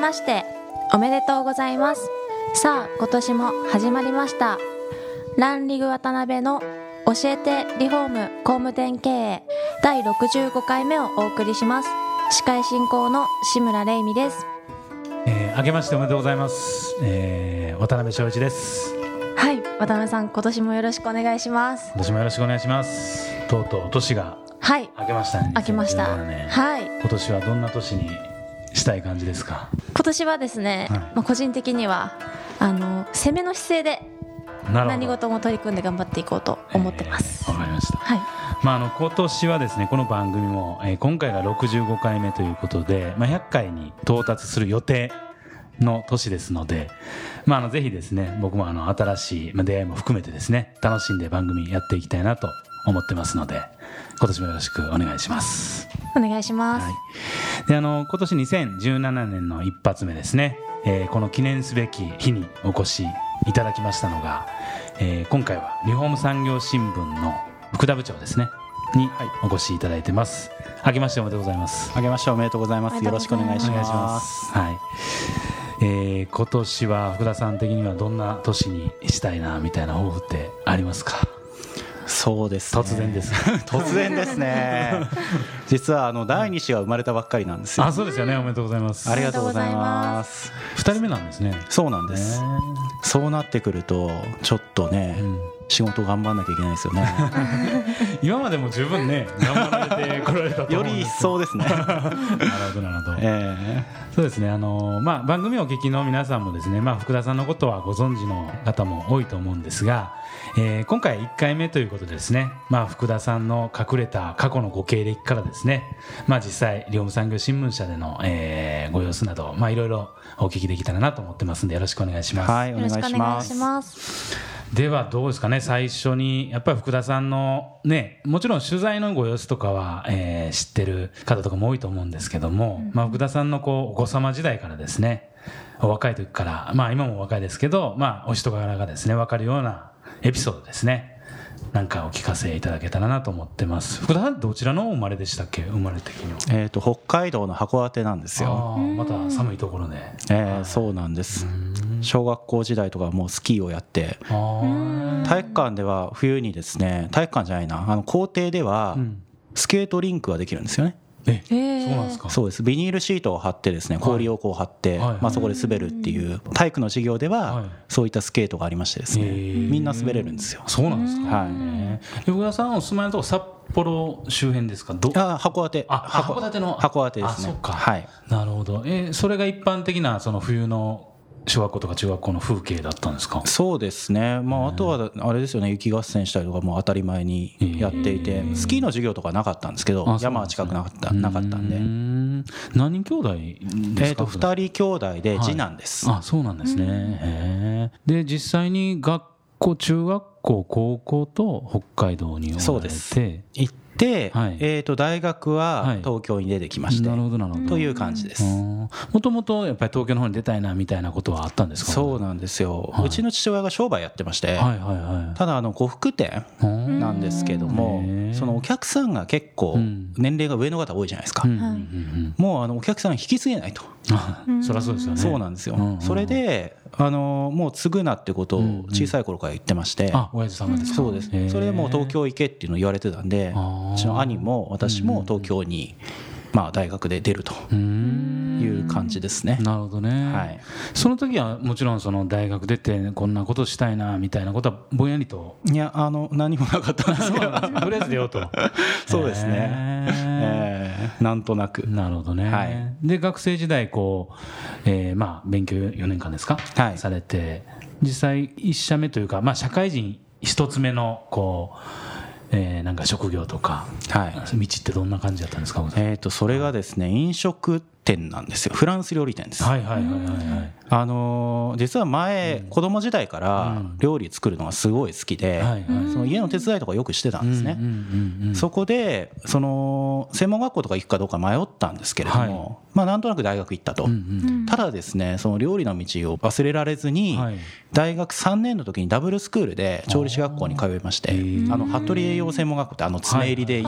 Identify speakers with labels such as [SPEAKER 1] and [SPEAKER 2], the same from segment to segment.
[SPEAKER 1] ましておめでとうございます。さあ今年も始まりました。ランリグ渡辺の教えてリフォーム工務店経営第65回目をお送りします。司会進行の志村玲美です。
[SPEAKER 2] えー、明けましておめでとうございます、えー、渡辺翔一です。
[SPEAKER 1] はい渡辺さん今年もよろしくお願いします。
[SPEAKER 2] 今年もよろしくお願いします。とうとう年が
[SPEAKER 1] はい。
[SPEAKER 2] 明けましたね。
[SPEAKER 1] 明けました。
[SPEAKER 2] 2017年
[SPEAKER 1] はい。
[SPEAKER 2] 今年はどんな年にしたい感じですか？
[SPEAKER 1] 今年はですね、
[SPEAKER 2] はい。
[SPEAKER 1] まあ、個人的にはあの攻めの姿勢で
[SPEAKER 2] な
[SPEAKER 1] 何事も取り組んで頑張っていこうと思ってます、
[SPEAKER 2] えーわかりました。
[SPEAKER 1] はい。
[SPEAKER 2] まあ、あの今年はですねこの番組も、えー今回が65回目ということで、まあ、100回に到達する予定の年ですので、まあ、あのぜひですね僕もあの新しいまあ出会いも含めてですね楽しんで番組やっていきたいなと思ってますので今年もよろしくお願いします。
[SPEAKER 1] お願いします、
[SPEAKER 2] はい、であの今年2017年の一発目ですね、えーこの記念すべき日にお越しいただきましたのが、えー今回はリフォーム産業新聞の福田部長ですね。にお越しいただいてます、明けましておめでとうございます。
[SPEAKER 3] あげましておめでとうございます。よろしくお願いしま。
[SPEAKER 2] す。はい。えー今年は福田さん的にはどんな年にしたいなみたいな抱負ってありますか？
[SPEAKER 3] そうです、ね。
[SPEAKER 2] 突然です
[SPEAKER 3] 突然ですね。実はあの第二子が生まれたばっかりなんですよ。
[SPEAKER 2] あそうですよねおめでとうございます
[SPEAKER 3] ありがとうございます。
[SPEAKER 2] 二人目なんですね
[SPEAKER 3] そうなんです。そうなってくるとちょっとね、
[SPEAKER 2] うん
[SPEAKER 3] 仕事頑張んなきゃいけないですよね。
[SPEAKER 2] 今までも十分ね頑張られてこられたと
[SPEAKER 3] より一
[SPEAKER 2] 思うんです
[SPEAKER 3] 層ですね。
[SPEAKER 2] なるほどなるほど、
[SPEAKER 3] え
[SPEAKER 2] そうですねあの、まあ、番組をお聞きの皆さんもですね、まあ、福田さんのことはご存知の方も多いと思うんですが、えー今回1回目ということでですね、まあ、福田さんの隠れた過去のご経歴からですね、まあ、実際両務産業新聞社での、えーご様子など、まあ、いろいろお聞きできたらなと思ってますんでよろしくお願いします。
[SPEAKER 3] ーはい、お願いし。ます
[SPEAKER 2] ではどうですかね最初にやっぱり福田さんのねもちろん取材のご様子とかは、えー知ってる方とかも多いと思うんですけども、まあ、福田さんのこうお子様時代からですねお若い時からまあ今もお若いですけど、まあ、お人柄がですね分かるようなエピソードですねなんかお聞かせいただけたらなと思ってます。福田さんどちらのお生まれでしたっけ生まれ的には？
[SPEAKER 3] えっ、と北海道の函館なんですよ。
[SPEAKER 2] また寒いところで。
[SPEAKER 3] えーそうなんです。小学校時代とかもうスキーをやって。体育館では冬にですね体育館じゃないな。あの校庭では
[SPEAKER 2] うん。
[SPEAKER 3] スケートリンクができるんですよね、
[SPEAKER 2] えそうなんですか？
[SPEAKER 3] そうです。ビニールシートを貼ってですね氷をこう貼って、まあ、そこで滑るっていう体育の授業で
[SPEAKER 2] は
[SPEAKER 3] そういったスケートがありましてですね、みんな滑れるんですよ。
[SPEAKER 2] そうなんですか？
[SPEAKER 3] はい。
[SPEAKER 2] えー福田さんお住まいのとこ札幌周辺ですか？ど？
[SPEAKER 3] あ函館。
[SPEAKER 2] あ函館の。
[SPEAKER 3] 函館ですね。
[SPEAKER 2] あそっか。
[SPEAKER 3] はい。
[SPEAKER 2] なるほど。えーそれが一般的なその冬の小学校とか中学校の風景だったんですか？
[SPEAKER 3] そうですね、まあ、あとはあれですよね。雪合戦したりとかも当たり前にやっていて、スキーの授業とかなかったんですけど山は近くなかったなかったんで。
[SPEAKER 2] 何人兄弟ですか？
[SPEAKER 3] えーと2人兄弟で次男です、
[SPEAKER 2] あそうなんですね。へーで実際に学校中学校高校と北海道に
[SPEAKER 3] そうです。
[SPEAKER 2] て。
[SPEAKER 3] 行って、
[SPEAKER 2] はい。
[SPEAKER 3] えー、と大学
[SPEAKER 2] は
[SPEAKER 3] はい。東京に出てきまして、
[SPEAKER 2] なるほどなるほど。
[SPEAKER 3] という感じです、
[SPEAKER 2] もともとやっぱり東京の方に出たいなみたいなことはあったんですか？
[SPEAKER 3] そうなんですよ、
[SPEAKER 2] はい。う
[SPEAKER 3] ちの父親が商売やってまして、
[SPEAKER 2] はいはいはい。
[SPEAKER 3] ただあの呉服店なんですけども、そのお客さんが結構
[SPEAKER 2] うん。
[SPEAKER 3] 年齢が上の方多いじゃないですか、
[SPEAKER 2] うん。うんうん
[SPEAKER 3] もうあのお客さん引き継げないと、
[SPEAKER 2] あそりゃそうですよね。
[SPEAKER 3] そうなんですよ、
[SPEAKER 2] うんうん
[SPEAKER 3] それであのもう継ぐなってことを小さい頃から言ってまして、
[SPEAKER 2] あ、親父さんがですか？
[SPEAKER 3] そうです。それでもう東京行けっていうのを言われてたんでうちの兄も私も東京に、まあ、大学で出ると。
[SPEAKER 2] うーん
[SPEAKER 3] 感じですね。
[SPEAKER 2] なるほどね、
[SPEAKER 3] はい。
[SPEAKER 2] その時はもちろんその大学出てこんなことしたいなみたいなことはぼんやりと。
[SPEAKER 3] いやあの何もなかったんですけど。
[SPEAKER 2] とりあえず出ようと。
[SPEAKER 3] そうですね、えーなんとなく。
[SPEAKER 2] なるほどね、
[SPEAKER 3] はい。
[SPEAKER 2] で学生時代こう、えーまあ、勉強4年間ですか、
[SPEAKER 3] はい。
[SPEAKER 2] されて実際1社目というか、まあ、社会人一つ目のこう、えーなんか職業とか、
[SPEAKER 3] はい。
[SPEAKER 2] 道ってどんな感じだったんですか、
[SPEAKER 3] えー、とそれがですね飲食店なんですよ。フランス料理店です、
[SPEAKER 2] はいはいはいはいはい。
[SPEAKER 3] あのー実は前、子供時代から料理作るのがすごい好きで、
[SPEAKER 2] はいはい
[SPEAKER 3] その家の手伝いとかよくしてたんですね、
[SPEAKER 2] うんうんうん
[SPEAKER 3] そこでその専門学校とか行くかどうか迷ったんですけれども、
[SPEAKER 2] はい。
[SPEAKER 3] まあなんとなく大学行ったと、
[SPEAKER 2] うんうん
[SPEAKER 3] ただですねその料理の道を忘れられずに、
[SPEAKER 2] はい。
[SPEAKER 3] 大学3年の時にダブルスクールで調理師学校に通いましてあの服部栄養専門学校ってあの爪入りで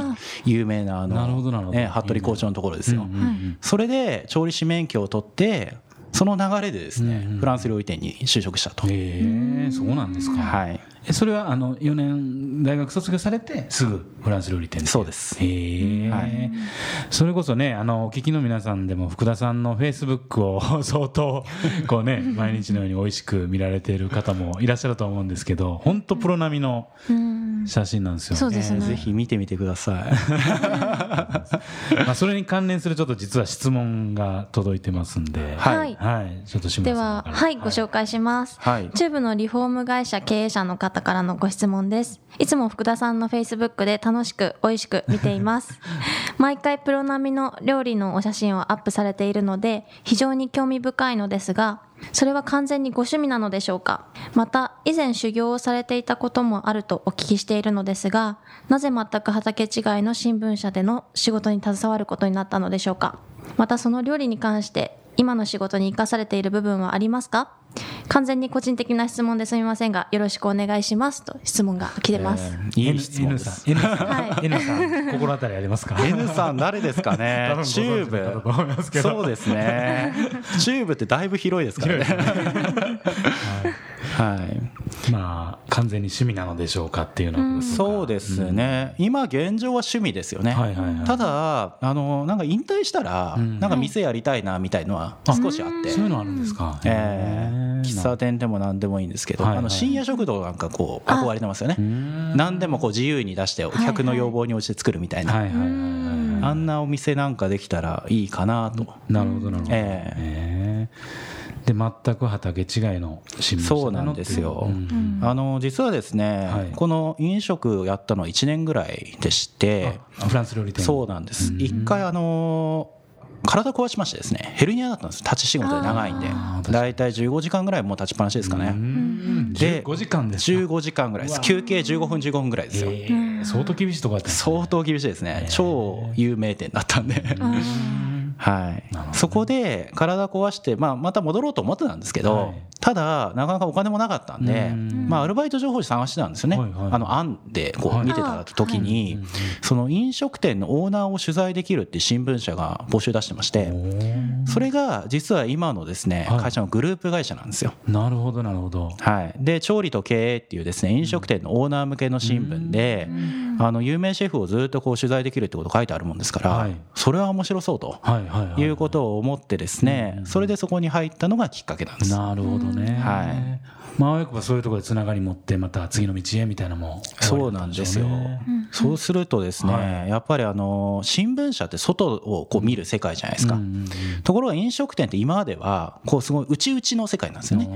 [SPEAKER 3] 有名なあ
[SPEAKER 2] なるほどなるほど。
[SPEAKER 3] のね服部校長のところですよ、
[SPEAKER 2] うんうんうん。
[SPEAKER 3] それで調理師免許を取ってその流れでですね、フランス料理店に就職したと、
[SPEAKER 2] へえそうなんですか、
[SPEAKER 3] はい。
[SPEAKER 2] えそれはあの4年大学卒業されてすぐフランス料理店で。
[SPEAKER 3] そうです。
[SPEAKER 2] へえ、
[SPEAKER 3] はい。
[SPEAKER 2] それこそねあのお聞きの皆さんでも福田さんのフェイスブックを 相当こうね 毎日のように美味しく見られている方もいらっしゃると思うんですけど本当プロ並みの
[SPEAKER 1] うん
[SPEAKER 2] 写真なんですよ、
[SPEAKER 1] そうですね。
[SPEAKER 3] えーぜひ見てみてください。
[SPEAKER 2] まあ、それに関連するちょっと実は質問が届いてますんで。
[SPEAKER 3] はい。
[SPEAKER 1] はい。
[SPEAKER 2] はい、ちょっと島
[SPEAKER 1] でははいご紹介します。
[SPEAKER 3] はい。
[SPEAKER 1] チューブのリフォーム会社経営者の方からのご質問です。いつも福田さんのフェイスブックで楽しく美味しく見ています。毎回プロ並みの料理のお写真をアップされているので非常に興味深いのですがそれは完全にご趣味なのでしょうか？また以前修行をされていたこともあるとお聞きしているのですがなぜ全く畑違いの新聞社での仕事に携わることになったのでしょうか？またその料理に関して今の仕事に生かされている部分はありますか？完全に個人的な質問ですみませんがよろしくお願いしますと質問が来てます、
[SPEAKER 3] いい質問です
[SPEAKER 2] N さん。N さん、
[SPEAKER 1] はい。
[SPEAKER 2] N さん心当たりありますか
[SPEAKER 3] ？N さん誰ですかね？チューブ。そうですね。チューブってだいぶ広いですからね。はい
[SPEAKER 2] まあ完全に趣味なのでしょうかっていうのは。
[SPEAKER 3] そうですね、今現状は趣味ですよね、
[SPEAKER 2] はいはいはい。
[SPEAKER 3] ただあのなんか引退したら、
[SPEAKER 2] ん。
[SPEAKER 3] なんか店やりたいなみたいのは少しあって、
[SPEAKER 2] そういうのあるんですか、
[SPEAKER 3] えー。喫茶店でも何でもいいんですけど、
[SPEAKER 2] はいはい。
[SPEAKER 3] あの深夜食堂なんかこう憧れてますよね。何でもこう自由に出してお客の要望に応じて作るみたいな、
[SPEAKER 2] はいはいはいはい。
[SPEAKER 3] あんなお店なんかできたらいいかなと、
[SPEAKER 2] なるほどなるほど、
[SPEAKER 3] え
[SPEAKER 2] えで全く畑違いの新聞社
[SPEAKER 3] そうなんですよ、
[SPEAKER 2] うん。
[SPEAKER 3] あの実はですね、
[SPEAKER 2] はい。
[SPEAKER 3] この飲食をやったのは1年ぐらいでして
[SPEAKER 2] あフランス料理店。
[SPEAKER 3] そうなんです。一回あの体壊しましてですねヘルニアだったんです。立ち仕事で長いんで。
[SPEAKER 2] あー
[SPEAKER 3] だいたい15時間ぐらいもう立ちっぱなしですか
[SPEAKER 2] う
[SPEAKER 3] ね
[SPEAKER 2] ん。
[SPEAKER 3] で
[SPEAKER 2] 15時間ですか
[SPEAKER 3] ？15時間ぐらいです。休憩15分15分ぐらいですよ。
[SPEAKER 2] えー相当厳しいとこだったんですね。
[SPEAKER 3] 相当厳しいですね。超有名店だったんではい。
[SPEAKER 2] ね。
[SPEAKER 3] そこで体壊してまあまた戻ろうと思ってたんですけど、
[SPEAKER 2] はい。
[SPEAKER 3] ただなかなかお金もなかったんで
[SPEAKER 2] うん。
[SPEAKER 3] まあアルバイト情報誌探してたんですよね、
[SPEAKER 2] はいはい。
[SPEAKER 3] あの案でこ
[SPEAKER 2] はい。
[SPEAKER 3] う見てた時に、その飲食店のオーナーを取材できるって新聞社が募集出してましてそれが実は今のですね
[SPEAKER 2] はい。
[SPEAKER 3] 会社のグループ会社なんですよ。
[SPEAKER 2] なるほどなるほど。
[SPEAKER 3] はい、で調理と経営っていうですね飲食店のオーナー向けの新聞で、あの有名シェフをずっとこう取材できるってこと書いてあるもんですから、
[SPEAKER 2] はい。
[SPEAKER 3] それは面白そうと。
[SPEAKER 2] はいはい
[SPEAKER 3] うことを思ってですね、それでそこに入ったのがきっかけなんです。
[SPEAKER 2] なるほどね、
[SPEAKER 3] はい
[SPEAKER 2] まあよくばそういうところでつながり持ってまた次の道へみたいなのも
[SPEAKER 3] そうなんですよ。そうするとですね、
[SPEAKER 2] は
[SPEAKER 3] やっぱりあの新聞社って外をこう見る世界じゃないですか。ところが飲食店って今まではこうすごい内々の世界なんですよね。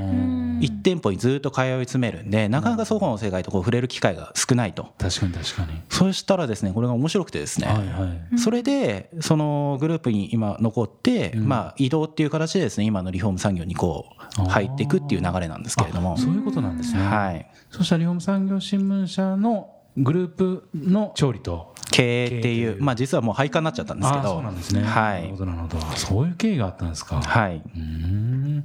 [SPEAKER 3] 一店舗にずっと通い詰めるんでなかなかそこの世界とこう触れる機会が少ないと。
[SPEAKER 2] 確かに確かに。
[SPEAKER 3] そうしたらですねこれが面白くてですね、
[SPEAKER 2] はいはい。
[SPEAKER 3] それでそのグループに今残って、まあ、移動っていう形でですね今のリフォーム産業にこう入っていくっていう流れなんですけれども。
[SPEAKER 2] そういうことなんですね、
[SPEAKER 3] はい。
[SPEAKER 2] そしたらリフォーム産業新聞社のグループの調理と。
[SPEAKER 3] 経営ってい
[SPEAKER 2] う
[SPEAKER 3] う。まあ実はもう廃刊になっちゃったんですけ
[SPEAKER 2] あ
[SPEAKER 3] ど
[SPEAKER 2] そうなんですね。
[SPEAKER 3] はい。
[SPEAKER 2] なるほどなるほど。そういう経緯があったんですか。
[SPEAKER 3] はい。う
[SPEAKER 2] ーん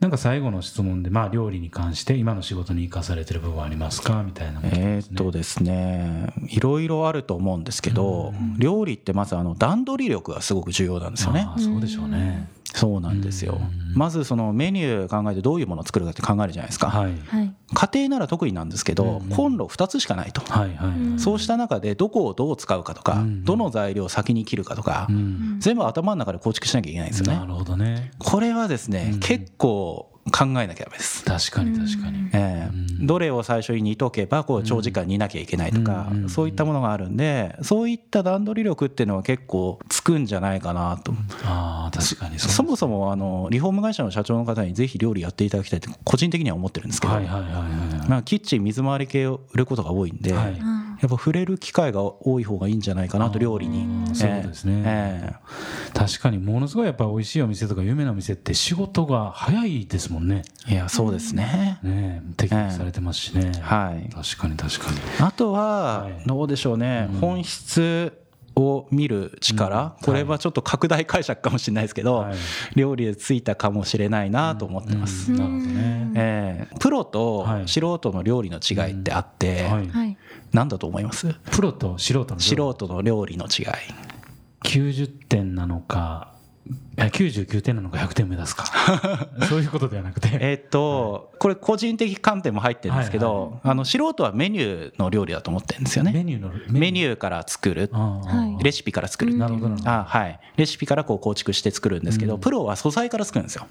[SPEAKER 2] なんか最後の質問で、まあ、料理に関して今の仕事に生かされてる部分はありますか？みたいなもの
[SPEAKER 3] えーっとですね。いろいろあると思うんですけど料理ってまずあの段取り力がすごく重要なんですよね。
[SPEAKER 2] そうでしょうね
[SPEAKER 3] そうなんですよ。まずそのメニュー考えてどういうものを作るかって考えるじゃないですか。
[SPEAKER 2] はい。
[SPEAKER 1] はい。
[SPEAKER 3] 家庭なら特になんですけど、
[SPEAKER 2] うん。
[SPEAKER 3] コンロ2つしかないと、
[SPEAKER 2] はいはい、
[SPEAKER 1] うん。
[SPEAKER 3] そうした中でどこをどう使うかとか、
[SPEAKER 2] うん。
[SPEAKER 3] どの材料を先に切るかとか、
[SPEAKER 2] うん。
[SPEAKER 3] 全部頭の中で構築しなきゃいけないんですよね。
[SPEAKER 2] なるほどね。
[SPEAKER 3] これはですね、
[SPEAKER 2] うん。
[SPEAKER 3] 結構考えなきゃダメです、
[SPEAKER 2] 確かに確かに、
[SPEAKER 3] ええ。
[SPEAKER 2] うん。
[SPEAKER 3] どれを最初に煮とけばこう長時間煮なきゃいけないとか、
[SPEAKER 2] うん。
[SPEAKER 3] そういったものがあるんでそういった段取り力っていうのは結構つくんじゃないかなと。
[SPEAKER 2] ああ確かに
[SPEAKER 3] そもそもあのリフォーム会社の社長の方にぜひ料理やっていただきたいって個人的には思ってるんですけど、
[SPEAKER 2] はいはいはいはい
[SPEAKER 3] まあ、キッチン水回り系を売ることが多いんで、
[SPEAKER 2] はい。
[SPEAKER 1] うん
[SPEAKER 3] やっぱ触れる機会が多い方がいいんじゃないかなと料理に。
[SPEAKER 2] あーそうですね。
[SPEAKER 3] え
[SPEAKER 2] 確かにものすごいやっぱり美味しいお店とか有名なお店って仕事が早いですもんね。
[SPEAKER 3] えいやそうですね、
[SPEAKER 2] ねえ適用されてますしね、
[SPEAKER 3] はい。
[SPEAKER 2] 確かに確かに。
[SPEAKER 3] あとは
[SPEAKER 2] はい
[SPEAKER 3] どうでしょうね、
[SPEAKER 2] うん。
[SPEAKER 3] 本質を見る力、
[SPEAKER 2] うん。
[SPEAKER 3] これはちょっと拡大解釈かもしれないですけど、
[SPEAKER 2] はい。
[SPEAKER 3] 料理でついたかもしれないなと思ってます、
[SPEAKER 2] うん。なるほどね、
[SPEAKER 3] ええ。プロと
[SPEAKER 2] はい。
[SPEAKER 3] 素人の料理の違いってあって、
[SPEAKER 2] はい、
[SPEAKER 1] はい
[SPEAKER 3] 何だと思います？
[SPEAKER 2] プロと素人の
[SPEAKER 3] 素人の料理の違い。
[SPEAKER 2] 90点なのかいや99点なのか100点目指すか。そういうことではなくて。
[SPEAKER 3] えっとこれ個人的観点も入ってるんですけ
[SPEAKER 2] はい
[SPEAKER 3] どあの素人はメニューの料理だと思ってるんですよね。
[SPEAKER 2] メニューの
[SPEAKER 3] メニュー。から作る。レシピから作る。
[SPEAKER 1] うん。
[SPEAKER 2] なるほど。
[SPEAKER 3] あはい。レシピからこう構築して作るんですけど
[SPEAKER 2] うん。
[SPEAKER 3] プロは素材から作るんですよ。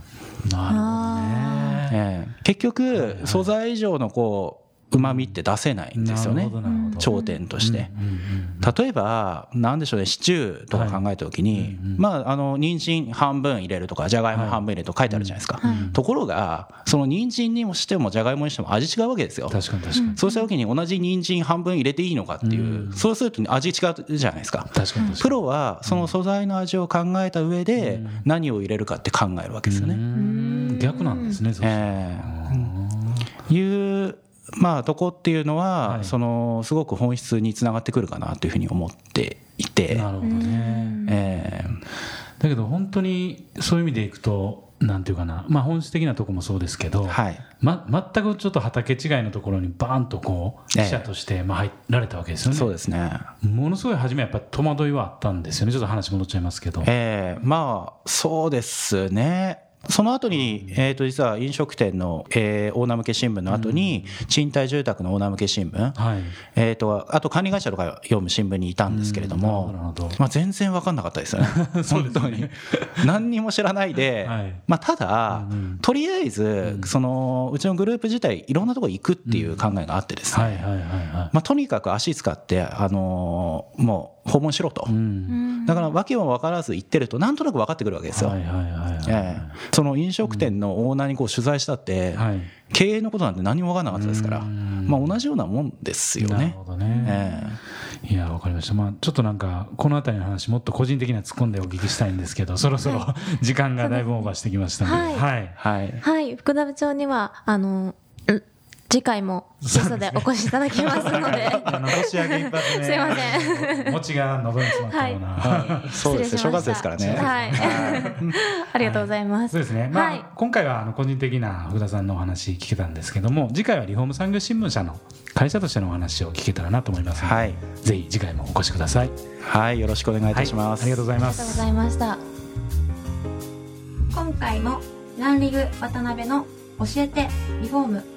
[SPEAKER 2] なるほどね。
[SPEAKER 3] ええ。結局素材以上のこううまみって出せないんですよね。頂点として。
[SPEAKER 2] うんうんうん
[SPEAKER 3] 例えばなんでしょうねシチューとか考えた時に
[SPEAKER 2] はい。うんうん
[SPEAKER 3] まああの人参半分入れるとかじゃがいも半分入れると書いてあるじゃない。ですか
[SPEAKER 1] はい
[SPEAKER 3] ところがその人参にもしてもじゃがいもにしても味違うわけですよ。
[SPEAKER 2] 確かに確かに、
[SPEAKER 3] そうした時に同じ人参半分入れていいのかっていううん。そうすると味違うじゃないですか。
[SPEAKER 2] 確かに確かに。
[SPEAKER 3] プロはその素材の味を考えた上で何を入れるかって考えるわけですよ
[SPEAKER 2] う
[SPEAKER 3] ね。
[SPEAKER 2] ん。逆なんですねそう
[SPEAKER 3] え
[SPEAKER 2] う
[SPEAKER 3] えいうまあとこっていうの
[SPEAKER 2] は
[SPEAKER 3] はい。そのすごく本質につながってくるかなというふうに思っていて。
[SPEAKER 2] んなるほどね。
[SPEAKER 3] ええ。
[SPEAKER 2] だけど本当にそういう意味でいくとなんていうかな。まあ本質的なところもそうですけど、
[SPEAKER 3] はい。
[SPEAKER 2] ま、全くちょっと畑違いのところにバーンとこう
[SPEAKER 3] ええ。
[SPEAKER 2] 記者としてまあ入られたわけですよね、
[SPEAKER 3] そうですね。
[SPEAKER 2] ものすごい初めやっぱ戸惑いはあったんですよね。ちょっと話戻っちゃいますけど、
[SPEAKER 3] ええ。まあそうですね。その後に、えー、と実は飲食店の、えーオーナー向け新聞の後に、賃貸住宅のオーナー向け新聞、
[SPEAKER 2] はい。
[SPEAKER 3] えー、とあと管理会社とか読む新聞にいたんですけれども、まあ、全然分かんなかったですよ ね。本当に。何にも知らないで、
[SPEAKER 2] はい。
[SPEAKER 3] まあ、ただ、
[SPEAKER 2] うん
[SPEAKER 3] とりあえずそのうちのグループ自体いろんなところ行くっていう考えがあってですね、
[SPEAKER 2] はいはいはいはい。
[SPEAKER 3] まあ、とにかく足使って、あのーもう訪問しろと、
[SPEAKER 2] うん。
[SPEAKER 3] だから訳も分からず行ってるとなんとなく分かってくるわけですよ。
[SPEAKER 2] はいはいはいはい。
[SPEAKER 3] ええ。その飲食店のオーナーにこう取材したって、
[SPEAKER 2] はい。
[SPEAKER 3] 経営のことなんて何も分からなかったですから、
[SPEAKER 2] うん。
[SPEAKER 3] まあ、同じようなもんですよね。
[SPEAKER 2] なるほ。どね、
[SPEAKER 3] え
[SPEAKER 2] いやわかりました、まあ、ちょっとなんかこの辺りの話もっと個人的には突っ込んでお聞きしたいんですけど そろそろ時間がだいぶオーバーしてきましたので、
[SPEAKER 1] はい。
[SPEAKER 2] はい。
[SPEAKER 3] えはい。
[SPEAKER 1] はい、福田部長には、あの、うん次回もゲストでお越しいただきますので。
[SPEAKER 2] あの年明け一発ね
[SPEAKER 1] すいませ
[SPEAKER 2] ん。餅が喉に詰まったような、
[SPEAKER 3] そうですね。正月ですからね。
[SPEAKER 1] はい。ありがとうございます。
[SPEAKER 2] そうですね、まあ
[SPEAKER 1] はい。
[SPEAKER 2] 今回はあの個人的な福田さんのお話聞けたんですけども次回はリフォーム産業新聞社の会社としてのお話を聞けたらなと思いますので、
[SPEAKER 3] はい、
[SPEAKER 2] ぜひ次回もお越しください。
[SPEAKER 3] はい、よろしくお願いいたします。
[SPEAKER 2] はい、ありがとうございま
[SPEAKER 1] ありがとうご
[SPEAKER 2] す
[SPEAKER 1] ざいました。今回もランリグ渡辺の教えてリフォーム